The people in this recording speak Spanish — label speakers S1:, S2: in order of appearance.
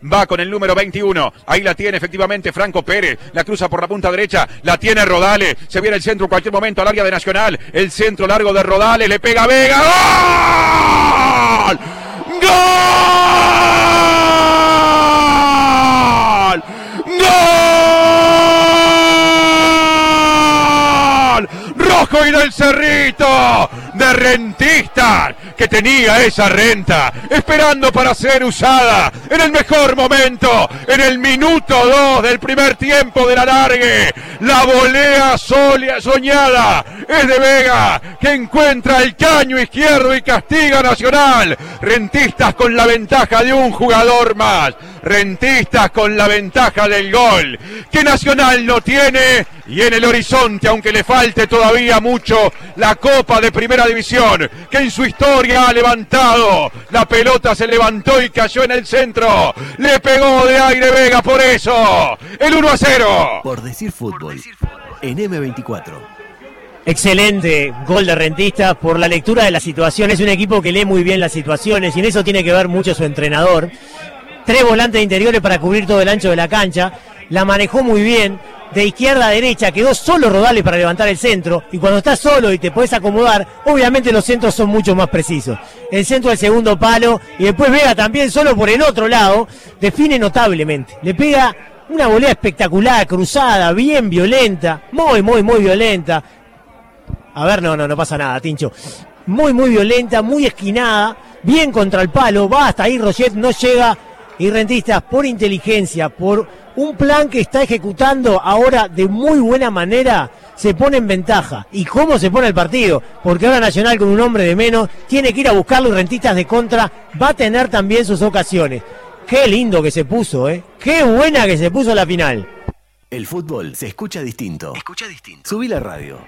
S1: Va con el número 21. Ahí la tiene efectivamente Franco Pérez. La cruza por la punta derecha. La tiene Rodales. Se viene el centro en cualquier momento al área de Nacional. El centro largo de Rodales. Le pega Vega. ¡Gol! ¡Gol! ¡Gol! Rojo y del Cerrito. De rentistas que tenía esa renta, esperando para ser usada en el mejor momento, en el minuto 2 del primer tiempo de la largue. La volea soñada es de Vega, que encuentra el caño izquierdo y castiga Nacional. Rentistas con la ventaja de un jugador más. Rentistas con la ventaja del gol, que Nacional no tiene y en el horizonte, aunque le falte todavía mucho, la Copa de Primera División, que en su historia ha levantado. La pelota se levantó y cayó en el centro. Le pegó de aire Vega por eso. El 1 a 0.
S2: Por decir fútbol, en M24.
S3: Excelente gol de Rentista por la lectura de la situación. Es un equipo que lee muy bien las situaciones y en eso tiene que ver mucho su entrenador. Tres volantes interiores para cubrir todo el ancho de la cancha. La manejó muy bien de izquierda a derecha, quedó solo Rodales para levantar el centro, y cuando estás solo y te puedes acomodar, obviamente los centros son mucho más precisos. El centro del segundo palo, y después Vega también solo por el otro lado, define notablemente. Le pega una volea espectacular, cruzada, bien violenta, muy, muy, muy violenta. A ver, no, no, no pasa nada, Tincho. Muy, muy violenta, muy esquinada, bien contra el palo, va hasta ahí, Roget no llega y Rentistas por inteligencia, por un plan que está ejecutando ahora de muy buena manera, se pone en ventaja. ¿Y cómo se pone el partido? Porque ahora Nacional con un hombre de menos tiene que ir a buscarlo y Rentistas de contra va a tener también sus ocasiones. Qué lindo que se puso, ¿eh? Qué buena que se puso la final.
S2: El fútbol se escucha distinto. Escucha distinto. Subí la radio.